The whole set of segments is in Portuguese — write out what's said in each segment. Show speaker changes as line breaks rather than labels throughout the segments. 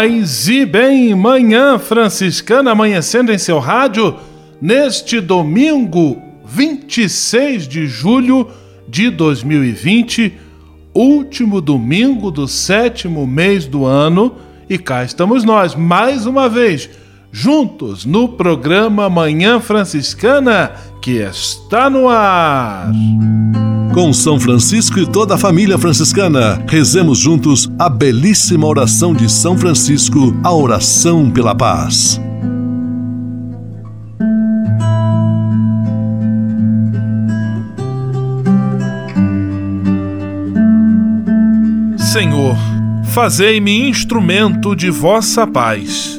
Paz e bem, manhã franciscana amanhecendo em seu rádio neste domingo 26 de julho de 2020, último domingo do sétimo mês do ano, e cá estamos nós mais uma vez juntos no programa Manhã Franciscana que está no ar.
Com São Francisco e toda a família franciscana, rezemos juntos a belíssima oração de São Francisco, a oração pela paz.
Senhor, fazei-me instrumento de vossa paz.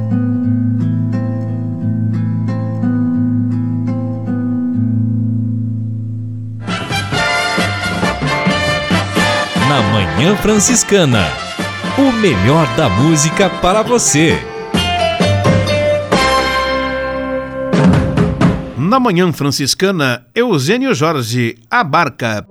Na Manhã Franciscana. O melhor da música para você.
Na Manhã Franciscana, Eugênio Jorge abarca.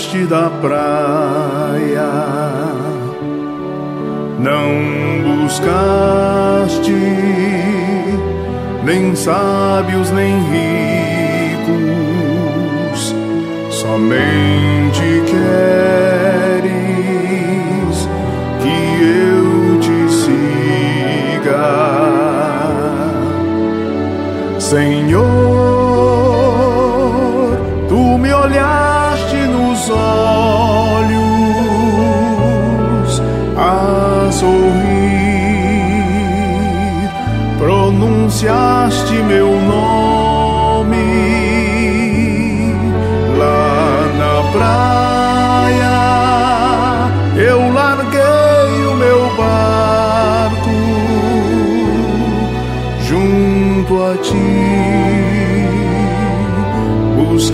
Beiraste da praia, não buscaste nem sábios nem ricos, somente queres que eu te siga, Senhor.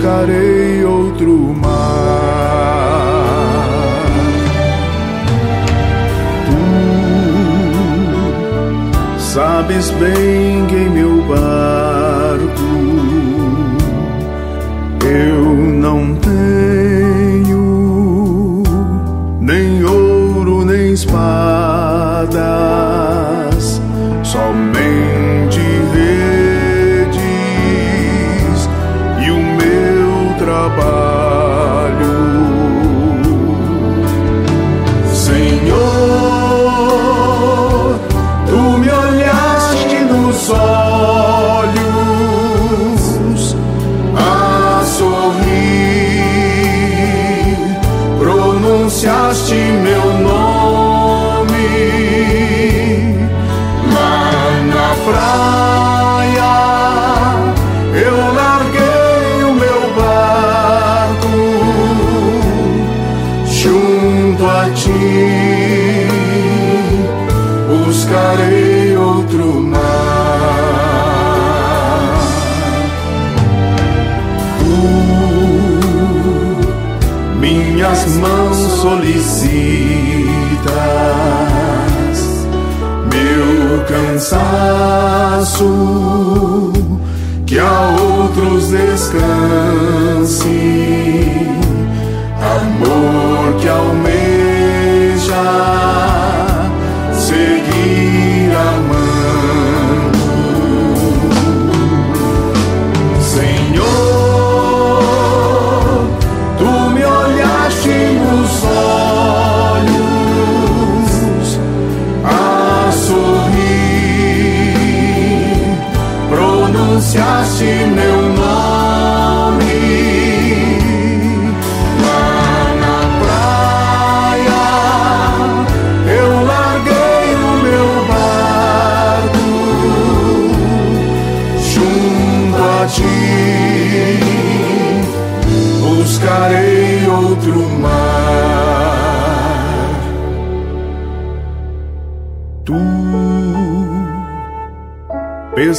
Buscarei outro mar. sabes bem que em meu barco meu cansaço, que a outros descanse, amor que almeja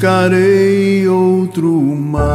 Buscarei outro mar.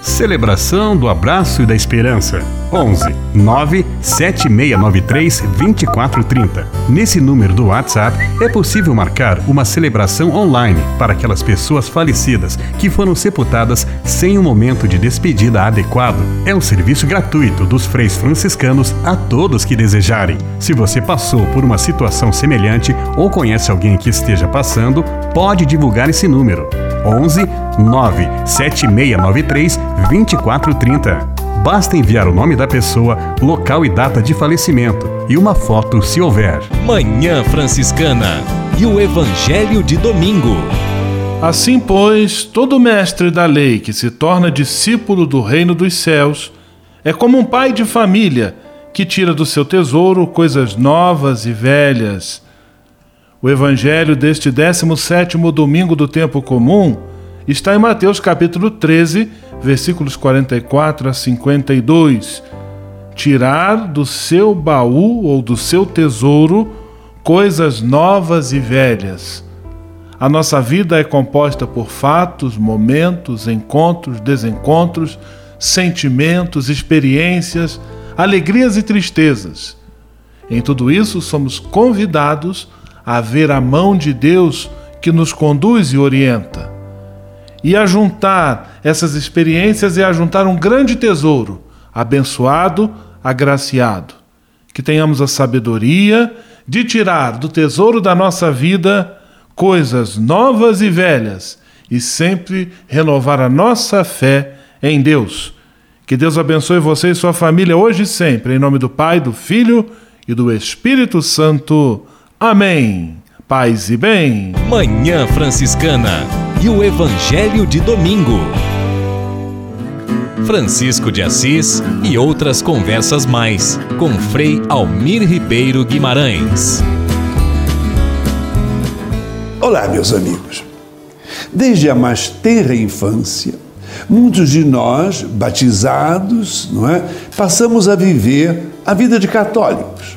Celebração do Abraço e da Esperança. 11 9 7693 2430. Nesse número do WhatsApp é possível marcar uma celebração online para aquelas pessoas falecidas que foram sepultadas sem um momento de despedida adequado. É um serviço gratuito dos freis franciscanos a todos que desejarem. Se você passou por uma situação semelhante ou conhece alguém que esteja passando, pode divulgar esse número. 11 9 7693 2430. Basta enviar o nome da pessoa, local e data de falecimento e uma foto se houver.
Manhã Franciscana e o Evangelho de Domingo.
Assim, pois, todo mestre da lei que se torna discípulo do reino dos céus é como um pai de família que tira do seu tesouro coisas novas e velhas. O evangelho deste 17º domingo do tempo comum está em Mateus capítulo 13, versículos 44 a 52. Tirar do seu baú ou do seu tesouro coisas novas e velhas. A nossa vida é composta por fatos, momentos, encontros, desencontros, sentimentos, experiências, alegrias e tristezas. Em tudo isso, somos convidados a ver a mão de Deus que nos conduz e orienta e a juntar essas experiências e a juntar um grande tesouro, abençoado, agraciado. Que tenhamos a sabedoria de tirar do tesouro da nossa vida coisas novas e velhas e sempre renovar a nossa fé em Deus. Que Deus abençoe você e sua família hoje e sempre, em nome do Pai, do Filho e do Espírito Santo. Amém. Paz e bem.
Manhã Franciscana e o Evangelho de Domingo. Francisco de Assis e outras conversas mais com Frei Almir Ribeiro Guimarães.
Olá, meus amigos. Desde a mais tenra infância, muitos de nós, batizados, não é, passamos a viver a vida de católicos.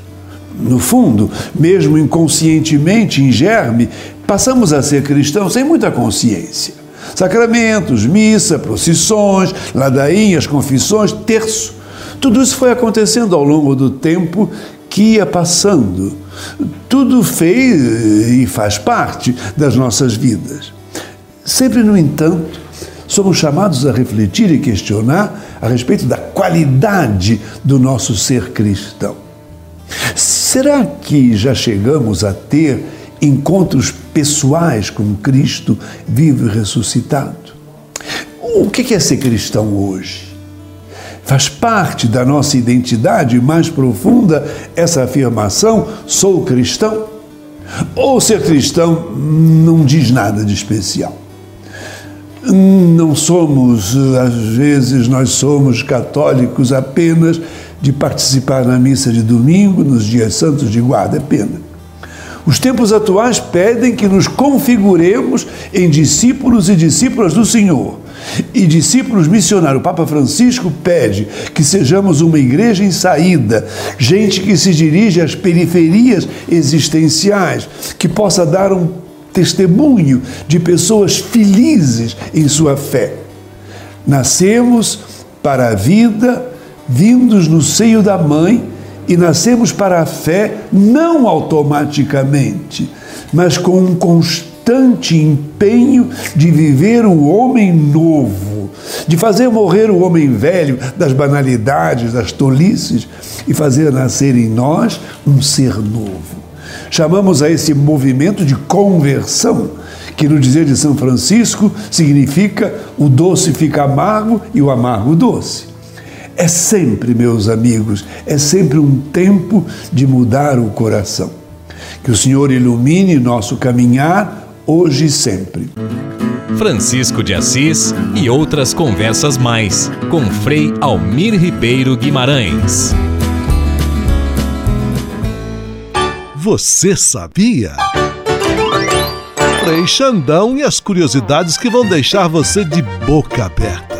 no fundo, mesmo inconscientemente, em germe, passamos a ser cristãos sem muita consciência. Sacramentos, missa, procissões, ladainhas, confissões, terço. Tudo isso foi acontecendo ao longo do tempo que ia passando. Tudo fez e faz parte das nossas vidas. Sempre, no entanto, somos chamados a refletir e questionar a respeito da qualidade do nosso ser cristão. Será que já chegamos a ter encontros pessoais com Cristo vivo e ressuscitado? O que é ser cristão hoje? Faz parte da nossa identidade mais profunda essa afirmação: sou cristão? Ou ser cristão não diz nada de especial? Não somos, às vezes, nós somos católicos apenas de participar na missa de domingo, nos dias santos de guarda, é pena. Os tempos atuais pedem que nos configuremos em discípulos e discípulas do Senhor. E discípulos missionários. O Papa Francisco pede que sejamos uma igreja em saída, gente que se dirige às periferias existenciais, que possa dar um testemunho de pessoas felizes em sua fé. Nascemos para a vida, vindos no seio da mãe, e nascemos para a fé não automaticamente, mas com um constante empenho de viver o homem novo, de fazer morrer o homem velho das banalidades, das tolices e fazer nascer em nós um ser novo. Chamamos a esse movimento de conversão, que no dizer de São Francisco significa o doce fica amargo e o amargo doce. É sempre, meus amigos, é sempre um tempo de mudar o coração. Que o Senhor ilumine nosso caminhar hoje e sempre.
Francisco de Assis e outras conversas mais com Frei Almir Ribeiro Guimarães.
Você sabia? Frei Xandão e as curiosidades que vão deixar você de boca aberta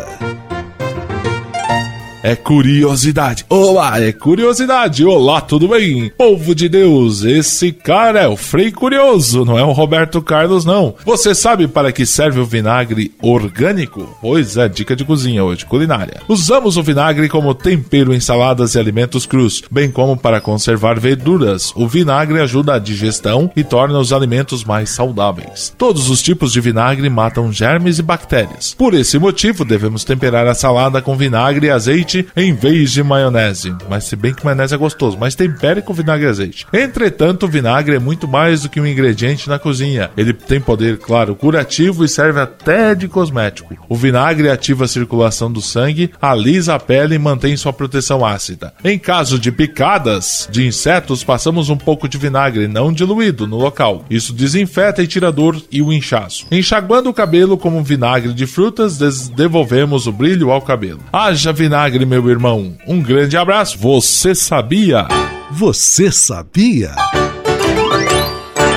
é curiosidade. Olá, é curiosidade. Olá, tudo bem? Povo de Deus, esse cara é o Frei Curioso, não é o Roberto Carlos, não. Você sabe para que serve o vinagre orgânico? Pois é, dica de cozinha hoje, culinária. Usamos o vinagre como tempero em saladas e alimentos crus, bem como para conservar verduras. O vinagre ajuda a digestão e torna os alimentos mais saudáveis. Todos os tipos de vinagre matam germes e bactérias. Por esse motivo, devemos temperar a salada com vinagre e azeite azeite em vez de maionese. Mas se bem que maionese é gostoso, mas tempere com vinagre e azeite. Entretanto, o vinagre é muito mais do que um ingrediente na cozinha. Ele tem poder, claro, curativo e serve até de cosmético. O vinagre ativa a circulação do sangue, alisa a pele e mantém sua proteção ácida. Em caso de picadas de insetos, passamos um pouco de vinagre não diluído no local. Isso desinfeta e tira a dor e o inchaço. Enxaguando o cabelo como vinagre de frutas, devolvemos o brilho ao cabelo. Haja vinagre meu irmão. Um grande abraço. Você sabia?
Você sabia?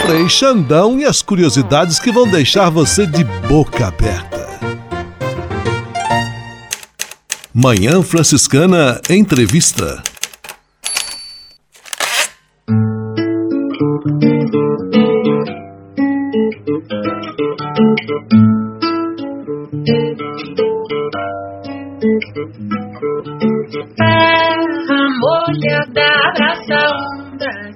Frei Xandão e as curiosidades que vão deixar você de boca aberta. Manhã Franciscana Entrevista.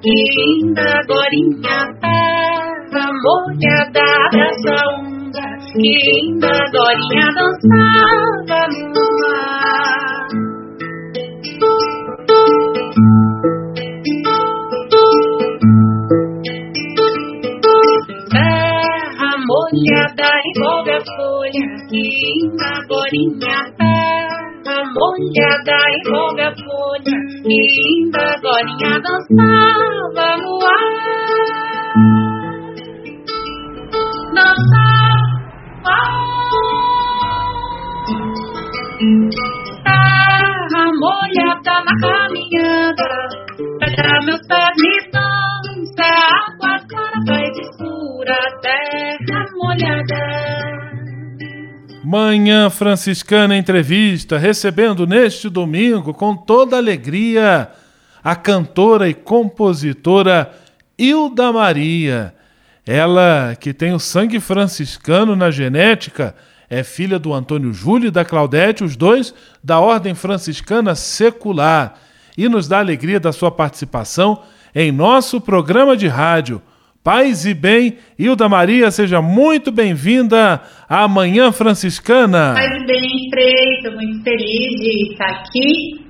Linda Dorinha, terra molhada, abraça onda, que linda Dorinha dançava no mar. Terra molhada, envolve a folha, que linda Dorinha, terra molhada, envolve a folha, que linda Dorinha dançava. na caminhada, pega meus pés me
Manhã Franciscana Entrevista, recebendo neste domingo com toda alegria
a cantora e compositora Hilda Maria. Ela que tem o sangue franciscano na genética, é filha do Antônio Júlio e da Claudete, os dois da Ordem Franciscana Secular, e nos dá alegria da sua participação em nosso programa de rádio. Paz e bem, Hilda Maria, seja muito bem-vinda à Manhã Franciscana.
Paz e bem, Frei, estou muito feliz de estar aqui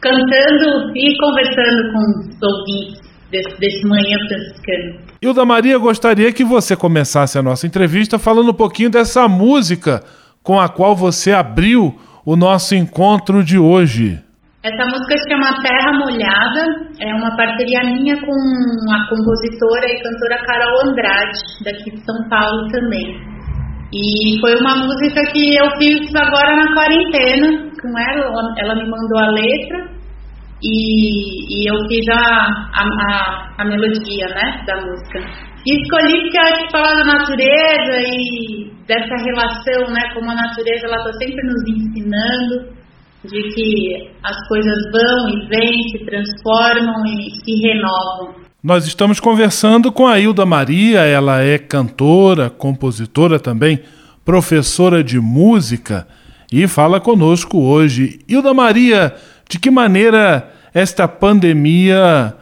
cantando e conversando com os ouvintes desse, desse Manhã Franciscana.
Hilda Maria, gostaria que você começasse a nossa entrevista falando um pouquinho dessa música com a qual você abriu o nosso encontro de hoje.
Essa música se chama Terra Molhada, é uma parceria minha com a compositora e cantora Carol Andrade, daqui de São Paulo também. E foi uma música que eu fiz agora na quarentena com ela, ela me mandou a letra e, e eu fiz a, a, a, melodia né, da música. E escolhi porque a gente fala da natureza e dessa relação, né, como a natureza ela está sempre nos ensinando de que as coisas vão e vêm, se transformam e se renovam.
Nós estamos conversando com a Hilda Maria, ela é cantora, compositora também, professora de música e fala conosco hoje. Hilda Maria, de que maneira esta pandemia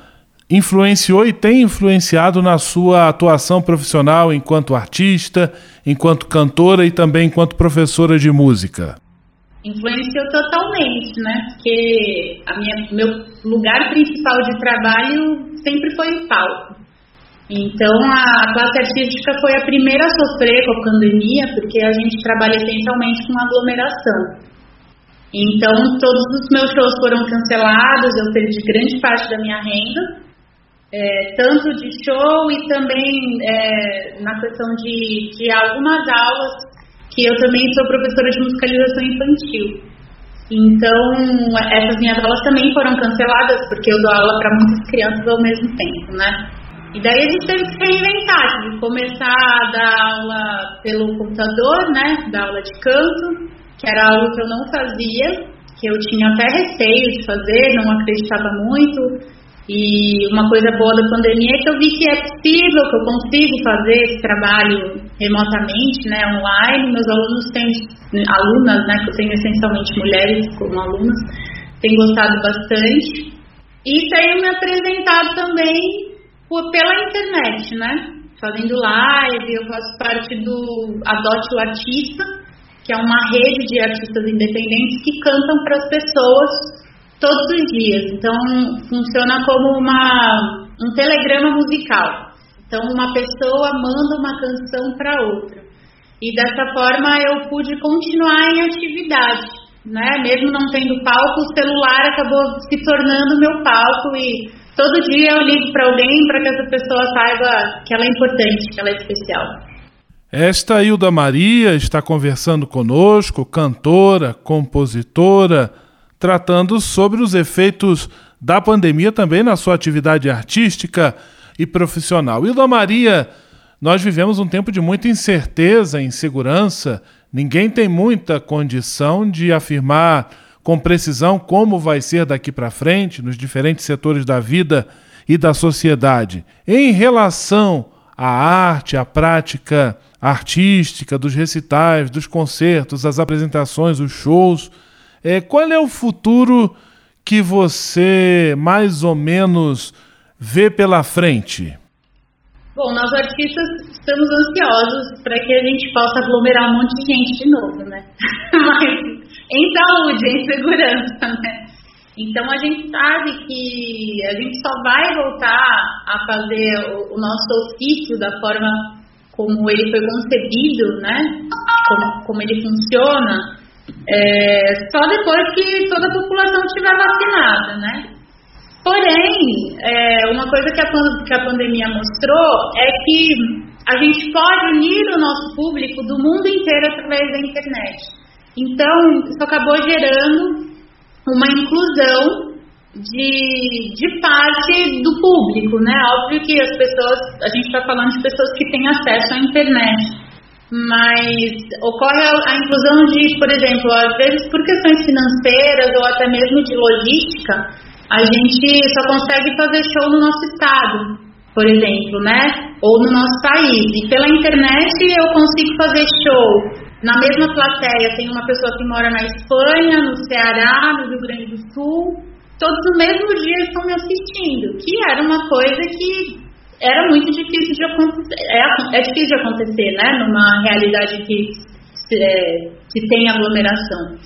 influenciou e tem influenciado na sua atuação profissional enquanto artista, enquanto cantora e também enquanto professora de música?
Influenciou totalmente, né? Porque a minha, meu lugar principal de trabalho sempre foi o palco. Então a classe artística foi a primeira a sofrer com a pandemia, porque a gente trabalha essencialmente com aglomeração. Então, todos os meus shows foram cancelados, eu perdi grande parte da minha renda, é, tanto de show e também é, na questão de, de algumas aulas, que eu também sou professora de musicalização infantil. Então, essas minhas aulas também foram canceladas, porque eu dou aula para muitas crianças ao mesmo tempo, né? E daí a gente teve que se reinventar, de começar a dar aula pelo computador, né? Dar aula de canto, que era algo que eu não fazia, que eu tinha até receio de fazer, não acreditava muito. E uma coisa boa da pandemia é que eu vi que é possível, que eu consigo fazer esse trabalho remotamente, né, online. Meus alunos têm, alunas, né, que eu tenho essencialmente mulheres como alunas, têm gostado bastante. E tenho me apresentado também por, pela internet, né, fazendo live, eu faço parte do Adote o Artista, que é uma rede de artistas independentes que cantam para as pessoas todos os dias. Então, funciona como uma, um telegrama musical. Então, uma pessoa manda uma canção para outra. E dessa forma eu pude continuar em atividade, né? Mesmo não tendo palco, o celular acabou se tornando meu palco e todo dia eu ligo para alguém para que essa pessoa saiba que ela é importante, que ela é especial.
Esta Hilda Maria está conversando conosco, cantora, compositora, tratando sobre os efeitos da pandemia também na sua atividade artística e profissional. Hilda Maria, nós vivemos um tempo de muita incerteza, insegurança. Ninguém tem muita condição de afirmar com precisão como vai ser daqui para frente nos diferentes setores da vida e da sociedade. Em relação à arte, à prática artística, dos recitais, dos concertos, as apresentações, os shows. É, qual é o futuro que você mais ou menos vê pela frente?
Bom, nós artistas estamos ansiosos para que a gente possa aglomerar um monte de gente de novo, né? Mas em saúde, em segurança, né? Então a gente sabe que a gente só vai voltar a fazer o, nosso ofício da forma como ele foi concebido, né? Como, como ele funciona, é, só depois que toda a população estiver vacinada, né? Porém, é, uma coisa que a, que a pandemia mostrou é que a gente pode unir o nosso público do mundo inteiro através da internet. Então, isso acabou gerando uma inclusão de, de parte do público, né? Óbvio que as pessoas, a gente está falando de pessoas que têm acesso à internet, mas ocorre a, inclusão de, por exemplo, às vezes por questões financeiras ou até mesmo de logística, a gente só consegue fazer show no nosso estado, por exemplo, né? Ou no nosso país. E pela internet eu consigo fazer show na mesma plateia. Tem uma pessoa que mora na Espanha, no Ceará, no Rio Grande do Sul. Todos no mesmo dia estão me assistindo, que era uma coisa que era muito difícil de acontecer. É, é difícil de acontecer, né? Numa realidade que, é, que tem aglomeração.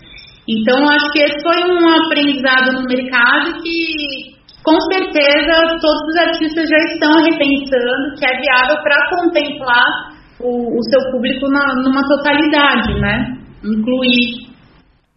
Então, acho que esse foi um aprendizado no mercado que, com certeza, todos os artistas já estão repensando que é viável para contemplar o, o, seu público na, numa totalidade, né? Incluir.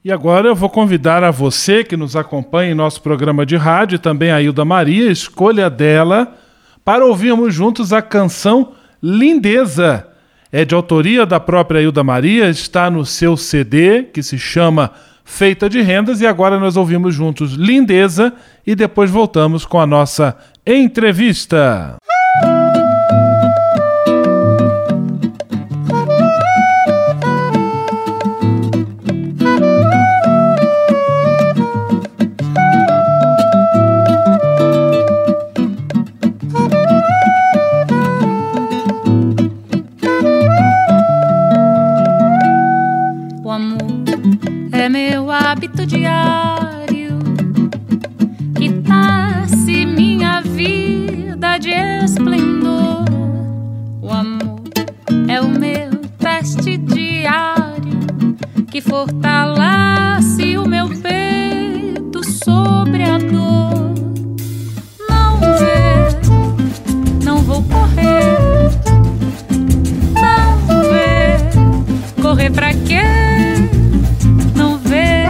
E agora eu vou convidar a você que nos acompanha em nosso programa de rádio, também a Hilda Maria, escolha dela, para ouvirmos juntos a canção Lindeza. É de autoria da própria Hilda Maria, está no seu CD, que se chama feita de rendas e agora nós ouvimos juntos Lindeza e depois voltamos com a nossa entrevista. que fortalece o meu peito sobre a dor. Não vê, não vou correr. Não vê, correr pra quê? Não vê.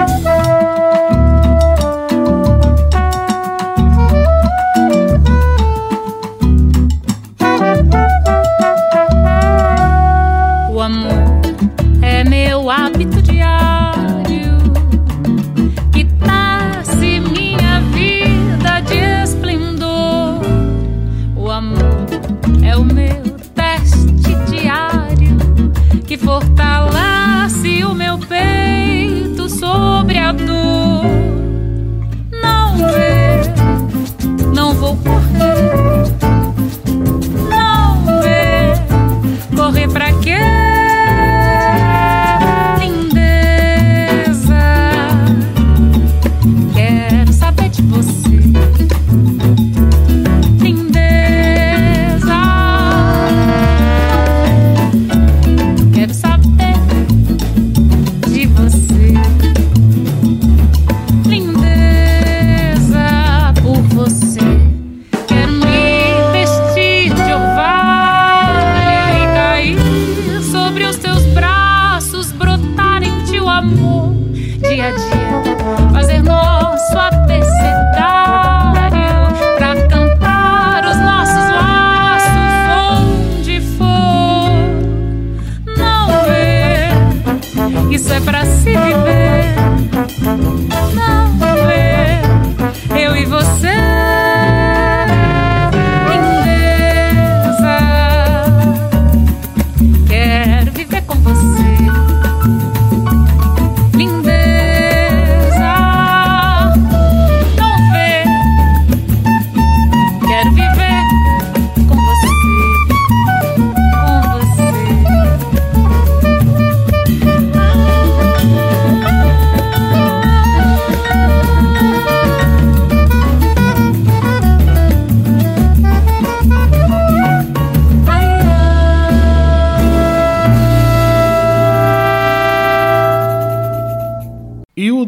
O amor é meu hábito yeah.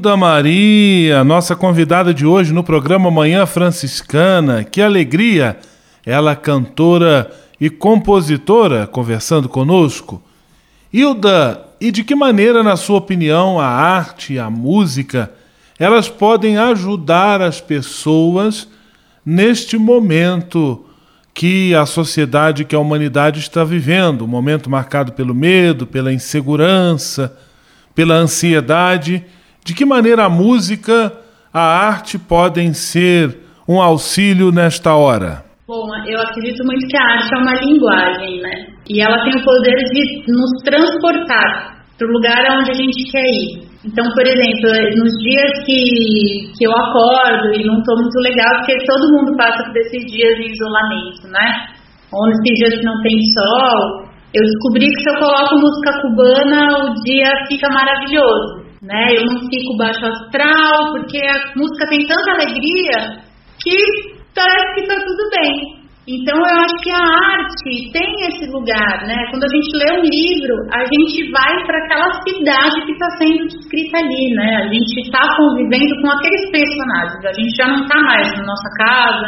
Hilda Maria, nossa convidada de hoje no programa Manhã Franciscana. Que alegria! Ela, cantora e compositora, conversando conosco. Hilda, e de que maneira, na sua opinião, a arte e a música elas podem ajudar as pessoas neste momento que a sociedade, que a humanidade está vivendo, um momento marcado pelo medo, pela insegurança, pela ansiedade de que maneira a música, a arte podem ser um auxílio nesta hora?
Bom, eu acredito muito que a arte é uma linguagem, né? E ela tem o poder de nos transportar para o lugar aonde a gente quer ir. Então, por exemplo, nos dias que, que eu acordo e não estou muito legal, porque todo mundo passa por esses dias de isolamento, né? Ou nesses dias que não tem sol, eu descobri que se eu coloco música cubana, o dia fica maravilhoso, né? Eu não fico baixo astral, porque a música tem tanta alegria que parece que está tudo bem. Então eu acho que a arte tem esse lugar, né? Quando a gente lê um livro, a gente vai para aquela cidade que está sendo descrita ali, né? A gente está convivendo com aqueles personagens. A gente já não está mais na nossa casa,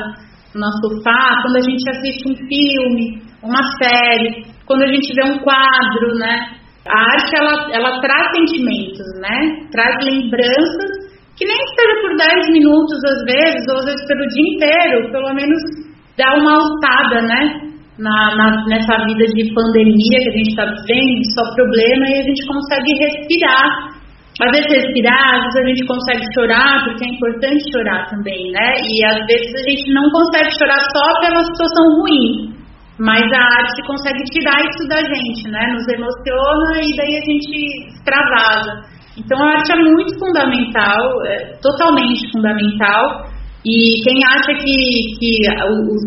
no nosso sofá. Quando a gente assiste um filme, uma série, quando a gente vê um quadro, né? A arte ela, ela traz sentimentos, né? Traz lembranças que nem seja por 10 minutos às vezes, ou às vezes pelo dia inteiro, pelo menos dá uma alçada, né? Na, na, nessa vida de pandemia que a gente está vivendo, só problema, e a gente consegue respirar. Às vezes respirar, às vezes a gente consegue chorar, porque é importante chorar também, né? E às vezes a gente não consegue chorar só pela situação ruim, mas a arte consegue tirar isso da gente, né? Nos emociona e daí a gente extravasa. Então a arte é muito fundamental, é totalmente fundamental. E quem acha que, que os,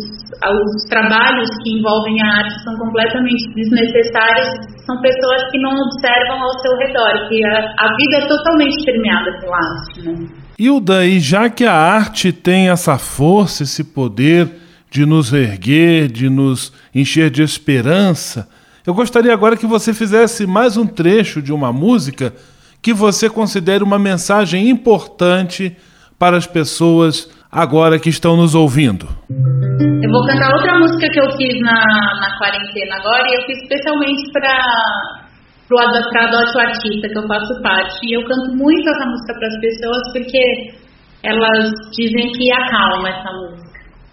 os trabalhos que envolvem a arte são completamente desnecessários são pessoas que não observam ao seu redor, que a, a vida é totalmente permeada pela arte. Né?
Hilda, e já que a arte tem essa força, esse poder de nos erguer, de nos encher de esperança, eu gostaria agora que você fizesse mais um trecho de uma música que você considere uma mensagem importante para as pessoas agora que estão nos ouvindo?
Eu vou cantar outra música que eu fiz na, na quarentena agora e eu fiz especialmente para para Adote o Artista, que eu faço parte. E eu canto muito essa música para as pessoas porque elas dizem que acalma essa música.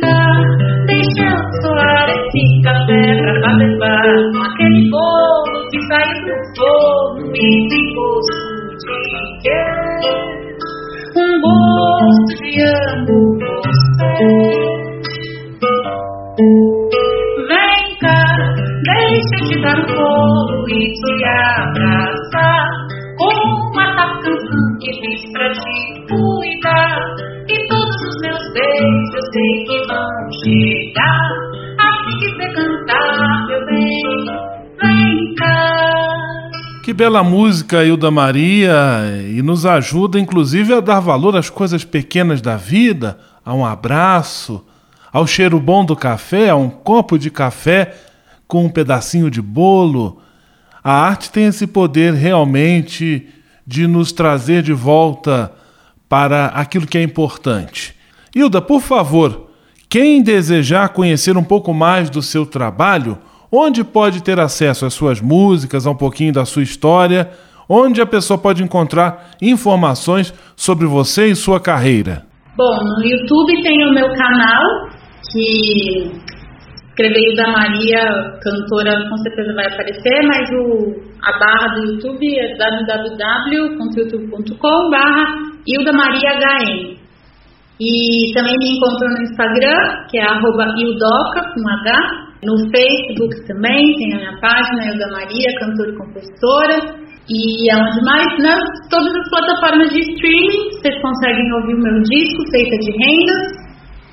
cá, deixa soar esse café pra com aquele bolo que saiu do forno e tem de um gosto
bela música, Hilda Maria, e nos ajuda inclusive a dar valor às coisas pequenas da vida, a um abraço, ao cheiro bom do café, a um copo de café com um pedacinho de bolo. A arte tem esse poder realmente de nos trazer de volta para aquilo que é importante. Hilda, por favor, quem desejar conhecer um pouco mais do seu trabalho, onde pode ter acesso às suas músicas, a um pouquinho da sua história, onde a pessoa pode encontrar informações sobre você e sua carreira.
Bom, no YouTube tem o meu canal, que escrever da Maria, cantora, com certeza vai aparecer, mas o, a barra do YouTube é www.youtube.com barra Hilda Maria HN. E também me encontram no Instagram, que é arroba com H, no Facebook também tem a minha página, Elda Maria, cantora e compositora. E aonde mais? Nas todas as plataformas de streaming, vocês conseguem ouvir o meu disco, Feita de Rendas.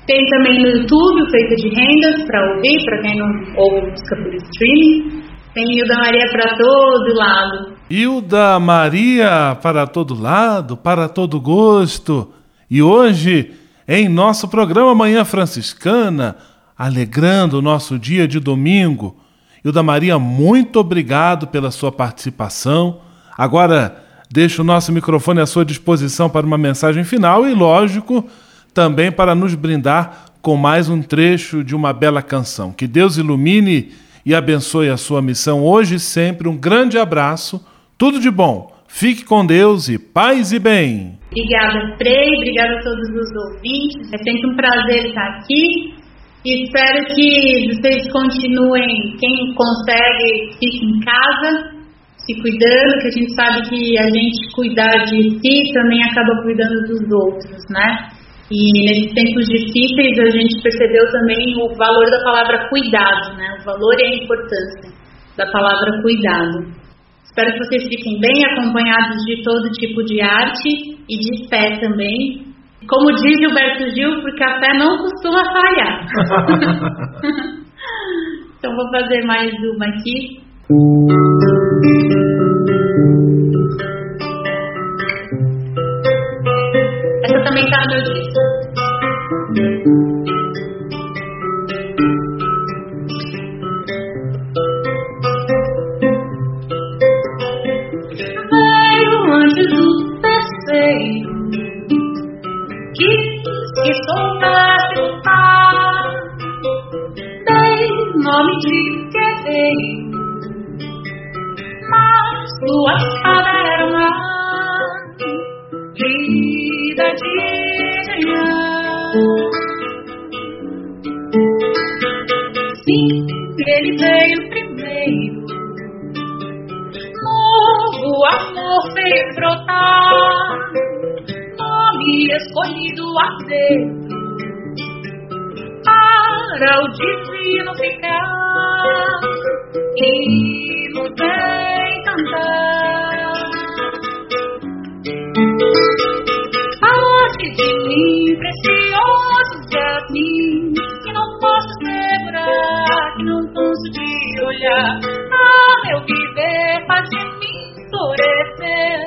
Tem também no YouTube, Feita de Rendas, para ouvir, para quem não ouve música por streaming. Tem Hilda Maria para todo lado.
Hilda Maria para todo lado, para todo gosto. E hoje, em nosso programa Manhã Franciscana, alegrando o nosso dia de domingo. Hilda Maria, muito obrigado pela sua participação. Agora, deixo o nosso microfone à sua disposição para uma mensagem final e, lógico, também para nos brindar com mais um trecho de uma bela canção. Que Deus ilumine e abençoe a sua missão hoje e sempre. Um grande abraço, tudo de bom. Fique com Deus e paz e bem.
Obrigada, Frei. Obrigada a todos os ouvintes. É sempre um prazer estar aqui. Espero que vocês continuem, quem consegue, fique em casa, se cuidando, que a gente sabe que a gente cuidar de si também acaba cuidando dos outros, né? E nesses tempos difíceis a gente percebeu também o valor da palavra cuidado, né? O valor e a importância da palavra cuidado. Espero que vocês fiquem bem acompanhados de todo tipo de arte e de fé também. Como diz Gilberto Gil, porque a fé não costuma falhar. então vou fazer mais uma aqui. Essa também está no meu disco.
Sua espada era uma vida de engenhão. Sim, ele veio primeiro, novo amor fez brotar, nome escolhido a Deus para o divino ficar e bem cantar. Parte de mim, precioso jasmim, que não posso segurar, que não canso de olhar. Ah, meu viver faz de mim florescer,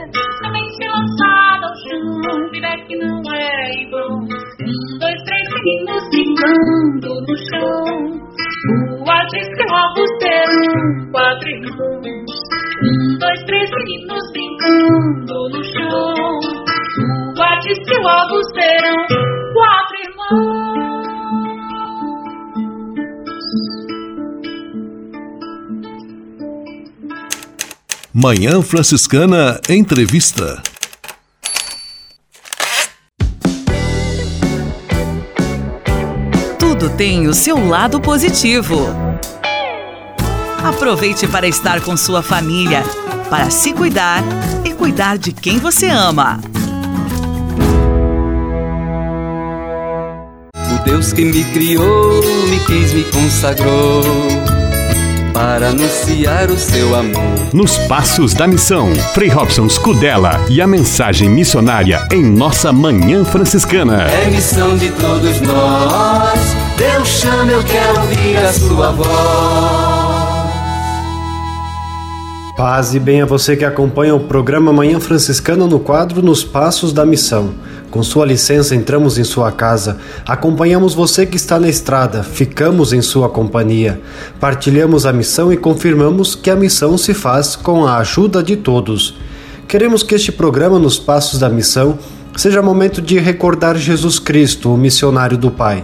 semente lançada ao chão, vida que não é em vão. Um, meninos brincando no chão. Rua de escravos terão quatro irmãos. Um, dois, três meninos brincando no chão. Rua de escravos terão quatro irmãos.
Manhã Franciscana Entrevista.
Tem o seu lado positivo. Aproveite para estar com sua família, para se cuidar e cuidar de quem você ama.
O Deus que me criou, me quis, me consagrou para anunciar o seu amor.
Nos Passos da Missão, Frei Robson Scudella e a mensagem missionária em nossa Manhã Franciscana.
É missão de todos nós, Deus chama, eu quero ouvir a sua voz.
Paz e bem a você que acompanha o programa Manhã Franciscana no quadro Nos Passos da Missão. Com sua licença, entramos em sua casa, acompanhamos você que está na estrada, ficamos em sua companhia, partilhamos a missão e confirmamos que a missão se faz com a ajuda de todos. Queremos que este programa Nos Passos da Missão seja momento de recordar Jesus Cristo, o missionário do Pai,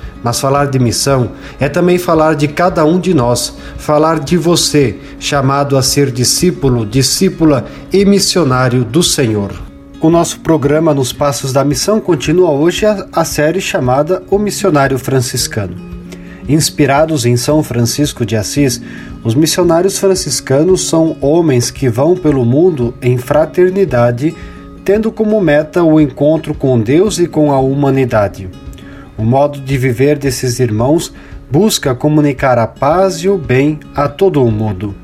Mas falar de missão é também falar de cada um de nós, falar de você, chamado a ser discípulo, discípula e missionário do Senhor. O nosso programa Nos Passos da Missão continua hoje a, série chamada O Missionário Franciscano. Inspirados em São Francisco de Assis, os missionários franciscanos são homens que vão pelo mundo em fraternidade, tendo como meta o encontro com Deus e com a humanidade. O modo de viver desses irmãos busca comunicar a paz e o bem a todo o mundo.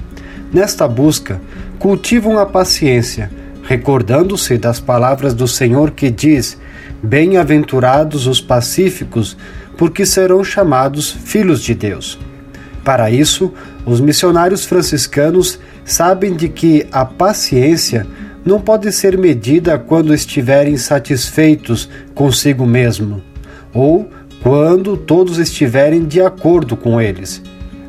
Nesta busca, cultivam a paciência recordando-se das palavras do Senhor que diz: Bem-aventurados os pacíficos, porque serão chamados filhos de Deus. Para isso, os missionários franciscanos sabem de que a paciência não pode ser medida quando estiverem satisfeitos consigo mesmo, ou quando todos estiverem de acordo com eles.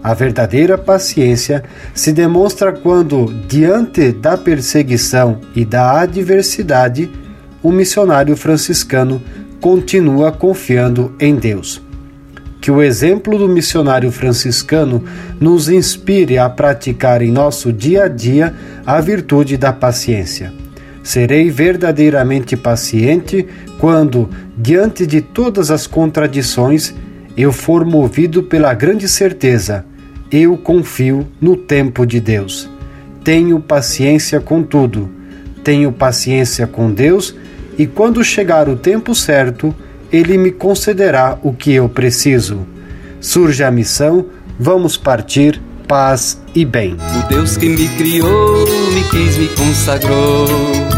A verdadeira paciência se demonstra quando, diante da perseguição e da adversidade, o missionário franciscano continua confiando em Deus. Que o exemplo do missionário franciscano nos inspire a praticar em nosso dia a dia a virtude da paciência. Serei verdadeiramente paciente quando, diante de todas as contradições, eu for movido pela grande certeza: eu confio no tempo de Deus. Tenho paciência com tudo. Tenho paciência com Deus e quando chegar o tempo certo, ele me concederá o que eu preciso. Surge a missão, vamos partir, paz e bem.
O Deus que me criou, me quis, me consagrou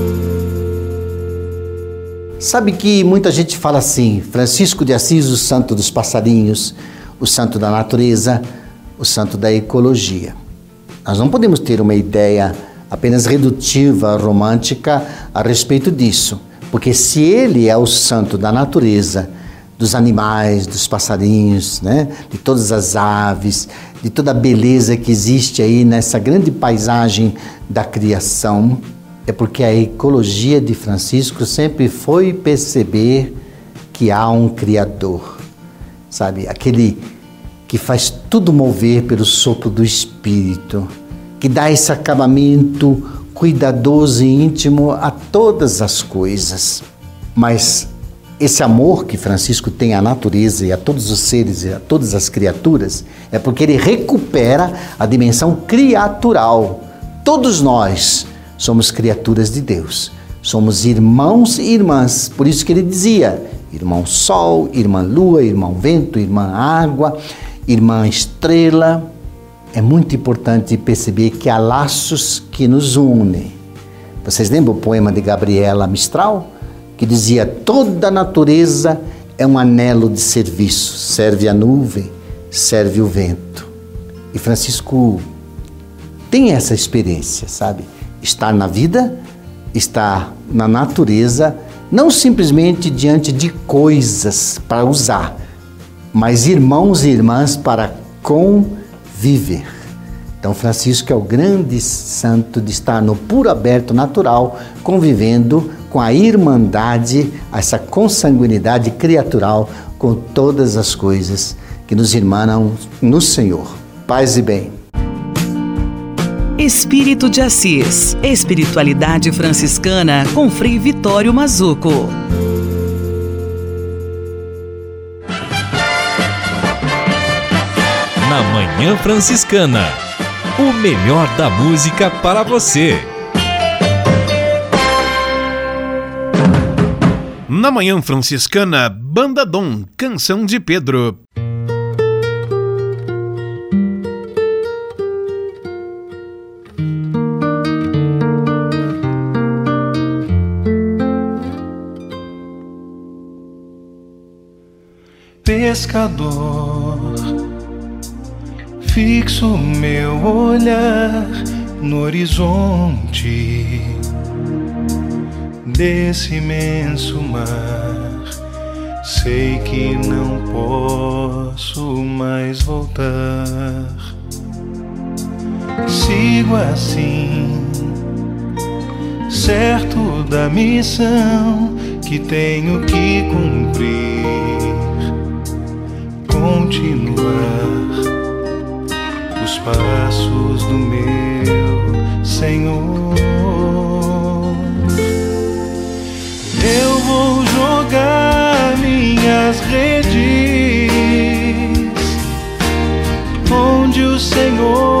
Sabe que muita gente fala assim: Francisco de Assis, o santo dos passarinhos, o santo da natureza, o santo da ecologia. Nós não podemos ter uma ideia apenas redutiva, romântica a respeito disso, porque se ele é o santo da natureza, dos animais, dos passarinhos, né? de todas as aves, de toda a beleza que existe aí nessa grande paisagem da criação, é porque a ecologia de Francisco sempre foi perceber que há um Criador, sabe? Aquele que faz tudo mover pelo sopro do Espírito, que dá esse acabamento cuidadoso e íntimo a todas as coisas. Mas esse amor que Francisco tem à natureza e a todos os seres e a todas as criaturas é porque ele recupera a dimensão criatural. Todos nós somos criaturas de Deus. Somos irmãos e irmãs. Por isso que ele dizia: irmão sol, irmã lua, irmão vento, irmã água, irmã estrela. É muito importante perceber que há laços que nos unem. Vocês lembram o poema de Gabriela Mistral? que dizia: toda a natureza é um anelo de serviço, serve a nuvem, serve o vento. E Francisco tem essa experiência, sabe? Estar na vida, estar na natureza, não simplesmente diante de coisas para usar, mas irmãos e irmãs para conviver. Então, Francisco é o grande santo de estar no puro aberto natural, convivendo com a irmandade, essa consanguinidade criatural com todas as coisas que nos irmanam no Senhor. Paz e bem.
Espírito de Assis. Espiritualidade franciscana com Frei Vitório Mazuco.
Na Manhã Franciscana. O melhor da música para você.
Na Manhã Franciscana, Banda Dom, Canção de Pedro.
Pescador, fixo meu olhar no horizonte desse imenso mar. Sei que não posso mais voltar. Sigo assim, certo da missão que tenho que cumprir. Continuar os passos do meu Senhor. Eu vou jogar minhas redes onde o Senhor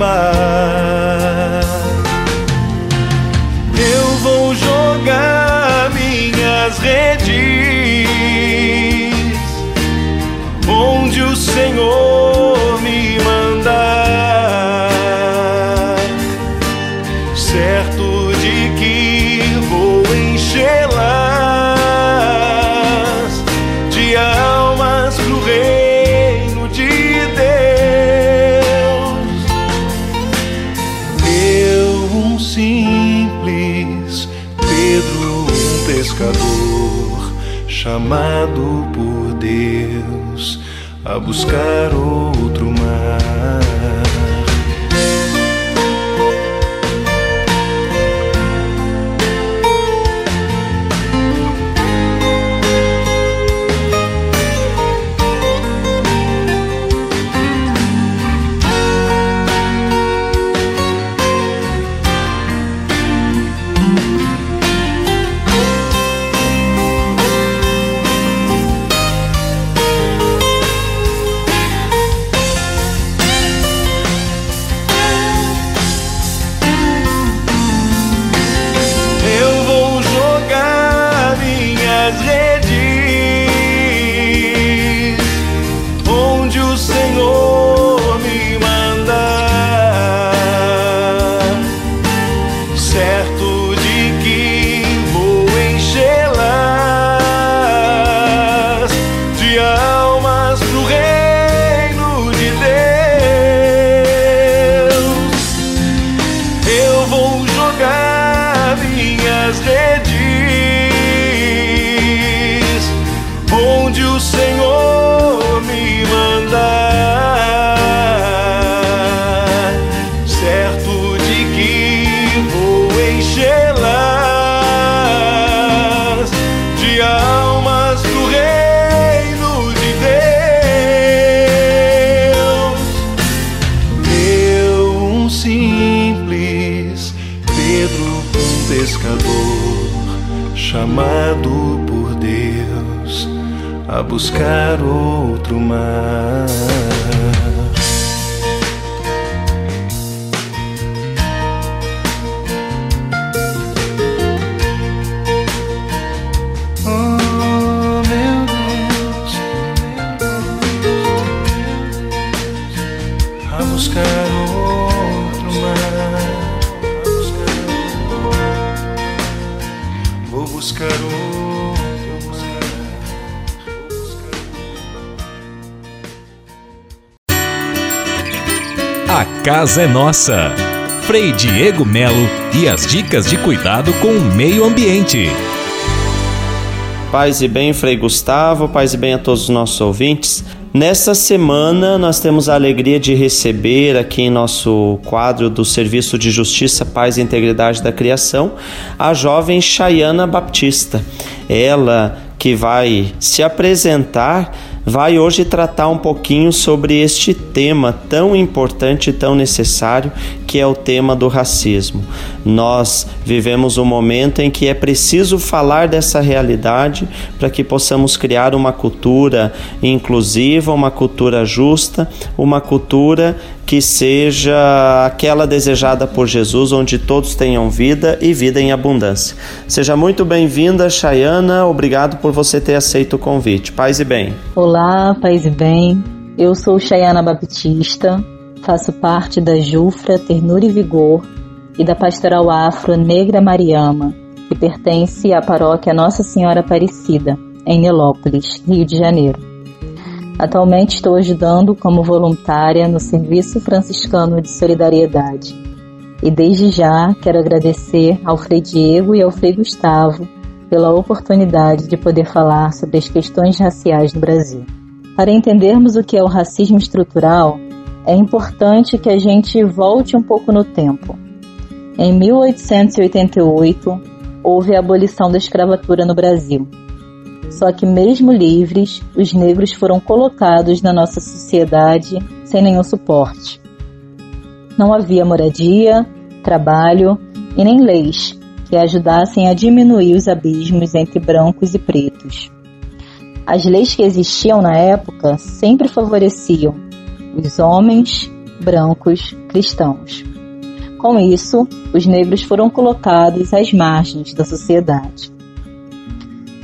mar. Eu vou jogar minhas redes onde o Senhor me buscar outro chamado por Deus a buscar outro mar.
Casa é nossa. Frei Diego Melo e as dicas de cuidado com o meio ambiente.
Paz e bem, Frei Gustavo, paz e bem a todos os nossos ouvintes. Nesta semana nós temos a alegria de receber aqui em nosso quadro do Serviço de Justiça, Paz e Integridade da Criação, a jovem Chayana Baptista. Ela que vai se apresentar, vai hoje tratar um pouquinho sobre este tema tão importante tão necessário que é o tema do racismo. Nós vivemos um momento em que é preciso falar dessa realidade para que possamos criar uma cultura inclusiva, uma cultura justa, uma cultura que seja aquela desejada por Jesus, onde todos tenham vida e vida em abundância. Seja muito bem-vinda, Chayana. Obrigado por você ter aceito o convite. Paz e bem.
Olá, paz e bem. Eu sou Chayana Baptista, faço parte da Jufra Ternura e Vigor e da Pastoral Afro Negra Mariama, que pertence à paróquia Nossa Senhora Aparecida, em Nilópolis, Rio de Janeiro. Atualmente estou ajudando como voluntária no Serviço Franciscano de Solidariedade. E desde já quero agradecer ao Frei Diego e ao Frei Gustavo pela oportunidade de poder falar sobre as questões raciais no Brasil. Para entendermos o que é o racismo estrutural, é importante que a gente volte um pouco no tempo. Em 1888, houve a abolição da escravatura no Brasil. Só que, mesmo livres, os negros foram colocados na nossa sociedade sem nenhum suporte. Não havia moradia, trabalho e nem leis que ajudassem a diminuir os abismos entre brancos e pretos. As leis que existiam na época sempre favoreciam os homens brancos cristãos. Com isso, os negros foram colocados às margens da sociedade.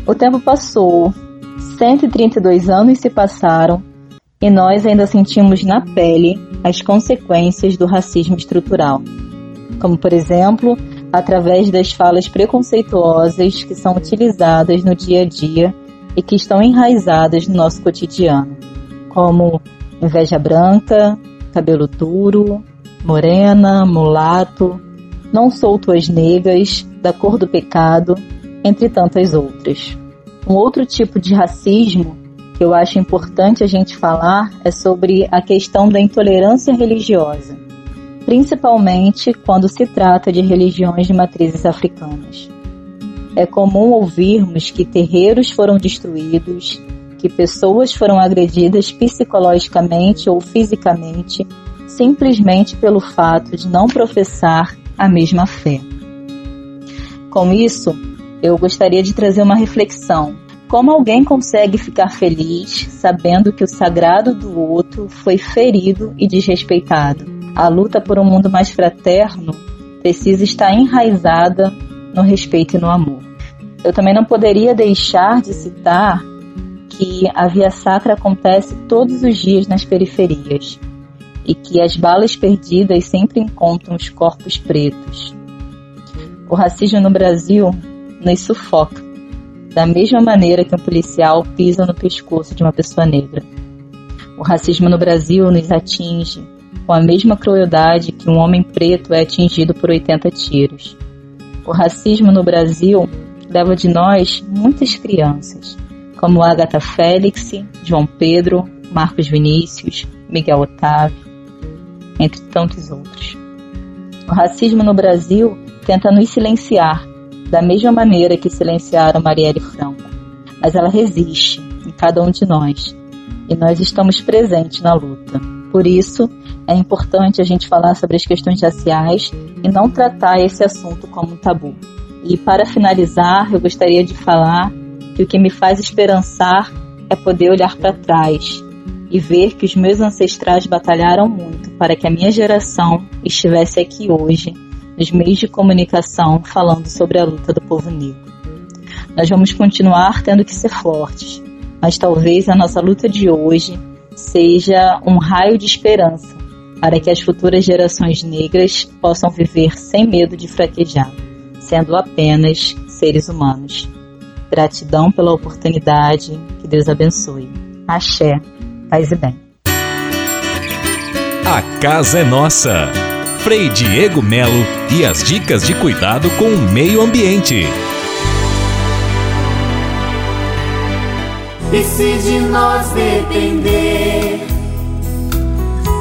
O tempo passou, 132 anos se passaram e nós ainda sentimos na pele as consequências do racismo estrutural, como por exemplo, através das falas preconceituosas que são utilizadas no dia a dia e que estão enraizadas no nosso cotidiano, como inveja branca, cabelo duro, morena, mulato, não sou tuas negas, da cor do pecado, entre tantas outras. Um outro tipo de racismo que eu acho importante a gente falar é sobre a questão da intolerância religiosa, principalmente quando se trata de religiões de matrizes africanas. É comum ouvirmos que terreiros foram destruídos, que pessoas foram agredidas psicologicamente ou fisicamente simplesmente pelo fato de não professar a mesma fé. Com isso, eu gostaria de trazer uma reflexão. Como alguém consegue ficar feliz sabendo que o sagrado do outro foi ferido e desrespeitado? A luta por um mundo mais fraterno precisa estar enraizada no respeito e no amor. Eu também não poderia deixar de citar que a Via Sacra acontece todos os dias nas periferias e que as balas perdidas sempre encontram os corpos pretos. O racismo no Brasil nos sufoca, da mesma maneira que um policial pisa no pescoço de uma pessoa negra. O racismo no Brasil nos atinge com a mesma crueldade que um homem preto é atingido por 80 tiros. O racismo no Brasil leva de nós muitas crianças, como Agatha Félix, João Pedro, Marcos Vinícius, Miguel Otávio, entre tantos outros. O racismo no Brasil tenta nos silenciar, da mesma maneira que silenciaram Marielle Franco, mas ela resiste em cada um de nós e nós estamos presentes na luta. Por isso, é importante a gente falar sobre as questões raciais e não tratar esse assunto como um tabu. E para finalizar, eu gostaria de falar que o que me faz esperançar é poder olhar para trás e ver que os meus ancestrais batalharam muito para que a minha geração estivesse aqui hoje, nos meios de comunicação, falando sobre a luta do povo negro. Nós vamos continuar tendo que ser fortes, mas talvez a nossa luta de hoje seja um raio de esperança para que as futuras gerações negras possam viver sem medo de fraquejar, sendo apenas seres humanos. Gratidão pela oportunidade, que Deus abençoe. Axé. Paz e bem.
A casa é nossa. Frei Diego Melo e as dicas de cuidado com o meio ambiente.
E se de nós depender,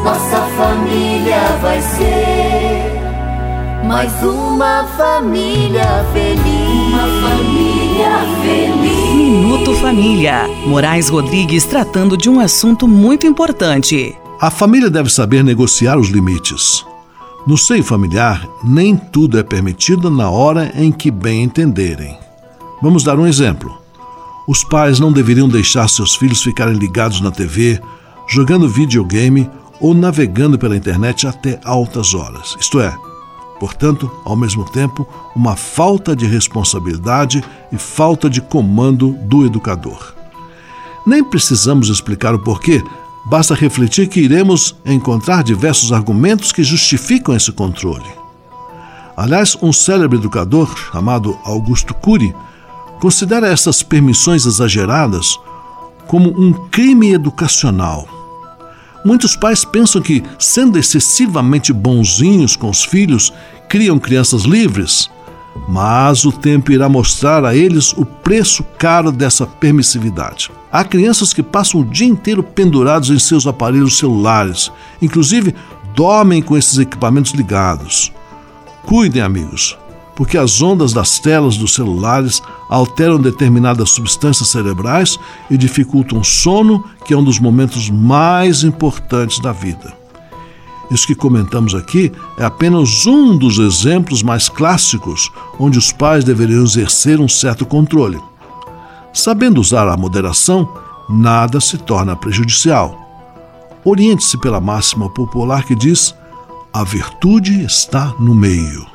nossa família vai ser mais uma família feliz. Uma família feliz.
Minuto Família. Moraes Rodrigues tratando de um assunto muito importante.
A família deve saber negociar os limites. No seio familiar, nem tudo é permitido na hora em que bem entenderem. Vamos dar um exemplo. Os pais não deveriam deixar seus filhos ficarem ligados na TV, jogando videogame ou navegando pela internet até altas horas. Isto é, Portanto, ao mesmo tempo, uma falta de responsabilidade e falta de comando do educador. Nem precisamos explicar o porquê, basta refletir que iremos encontrar diversos argumentos que justificam esse controle. Aliás, um célebre educador chamado Augusto Cury considera essas permissões exageradas como um crime educacional Muitos pais pensam que, sendo excessivamente bonzinhos com os filhos, criam crianças livres. mas o tempo irá mostrar a eles o preço caro dessa permissividade. Há crianças que passam o dia inteiro pendurados em seus aparelhos celulares, inclusive dormem com esses equipamentos ligados. Cuidem, amigos, porque as ondas das telas dos celulares alteram determinadas substâncias cerebrais e dificultam o sono, que é um dos momentos mais importantes da vida. Isso que comentamos aqui é apenas um dos exemplos mais clássicos onde os pais deveriam exercer um certo controle. Sabendo usar a moderação, nada se torna prejudicial. Oriente-se pela máxima popular que diz: a virtude está no meio.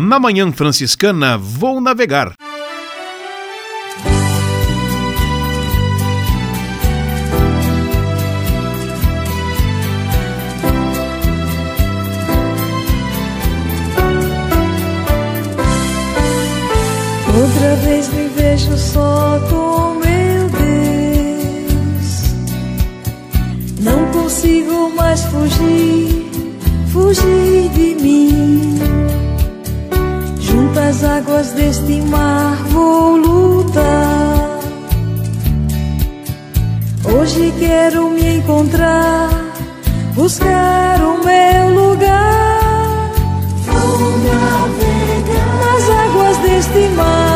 Na Manhã Franciscana, vou navegar.
Outra vez me vejo só com meu Deus. Não consigo mais fugir, fugir de mim. Às águas deste mar vou lutar. Hoje quero me encontrar, buscar o meu lugar. Vou navegar nas águas deste mar.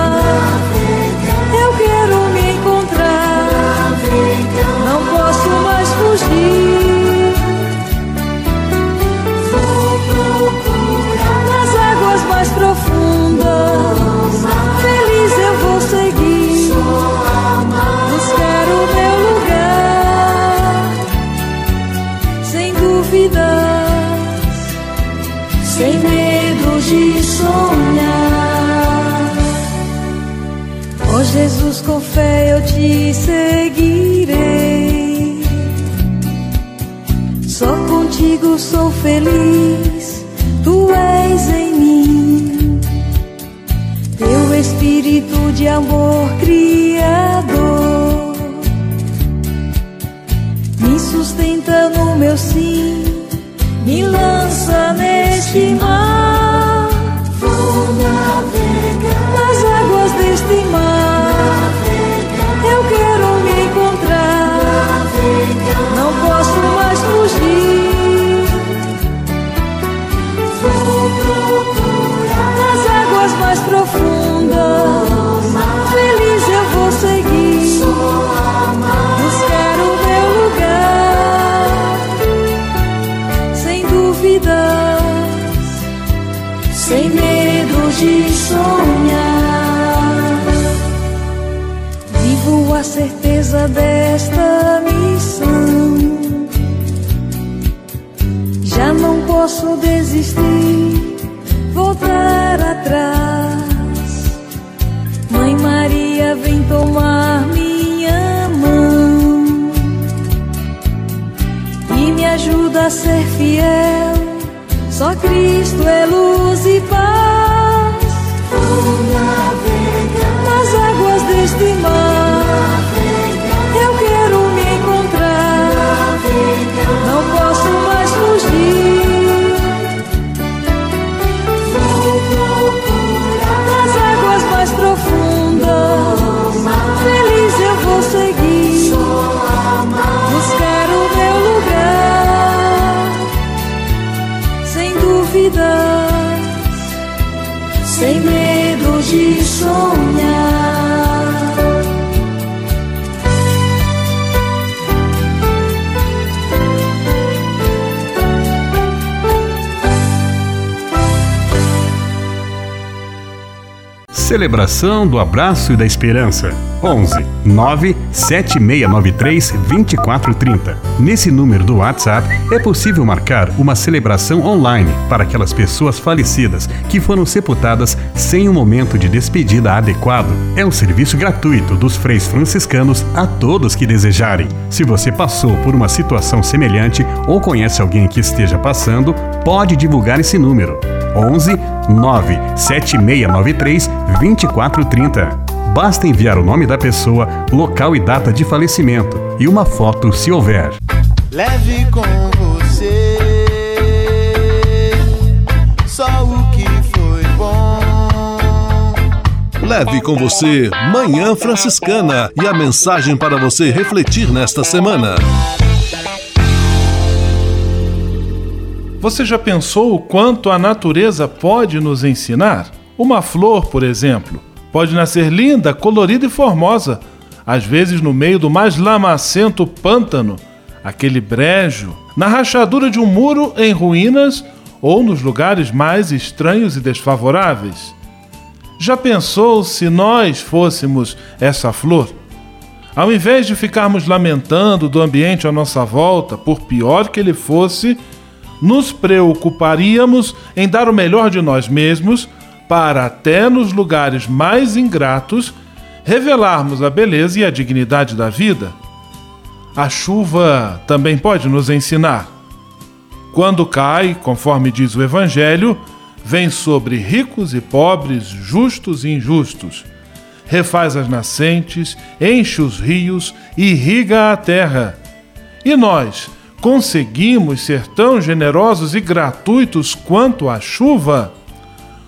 Celebração do Abraço e da Esperança. 11 9 7693 2430. Nesse número do WhatsApp é possível marcar uma celebração online para aquelas pessoas falecidas que foram sepultadas sem um momento de despedida adequado. É um serviço gratuito dos freis franciscanos a todos que desejarem. Se você passou por uma situação semelhante ou conhece alguém que esteja passando, pode divulgar esse número. 11 9 7693 2430. Basta enviar o nome da pessoa, local e data de falecimento e uma foto se houver.
Leve com você só o que foi bom.
Leve com você Manhã Franciscana e a mensagem para você refletir nesta semana.
Você já pensou o quanto a natureza pode nos ensinar? Uma flor, por exemplo, pode nascer linda, colorida e formosa, às vezes no meio do mais lamacento pântano, aquele brejo, na rachadura de um muro em ruínas ou nos lugares mais estranhos e desfavoráveis. Já pensou se nós fôssemos essa flor? Ao invés de ficarmos lamentando do ambiente à nossa volta, por pior que ele fosse, nos preocuparíamos em dar o melhor de nós mesmos para, até nos lugares mais ingratos, revelarmos a beleza e a dignidade da vida. A chuva também pode nos ensinar. Quando cai, conforme diz o Evangelho, vem sobre ricos e pobres, justos e injustos. Refaz as nascentes, enche os rios, irriga a terra. E nós, conseguimos ser tão generosos e gratuitos quanto a chuva?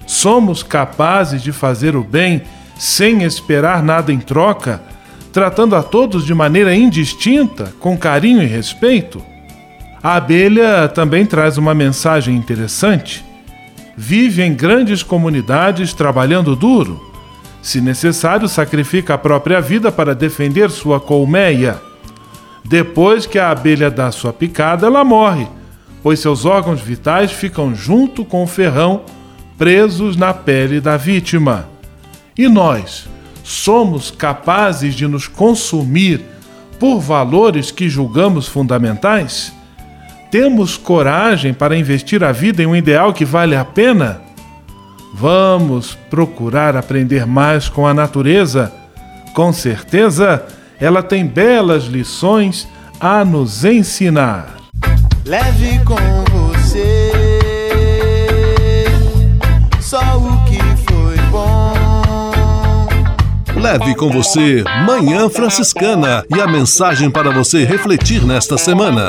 Somos capazes de fazer o bem sem esperar nada em troca, tratando a todos de maneira indistinta, com carinho e respeito? A abelha também traz uma mensagem interessante. Vive em grandes comunidades trabalhando duro. Se necessário, sacrifica a própria vida para defender sua colmeia. Depois que a abelha dá sua picada, ela morre, pois seus órgãos vitais ficam junto com o ferrão, presos na pele da vítima. E nós somos capazes de nos consumir por valores que julgamos fundamentais? Temos coragem para investir a vida em um ideal que vale a pena? Vamos procurar aprender mais com a natureza. Com certeza, ela tem belas lições a nos ensinar.
Leve com você só o que foi bom.
Leve com você Manhã Franciscana e a mensagem para você refletir nesta semana.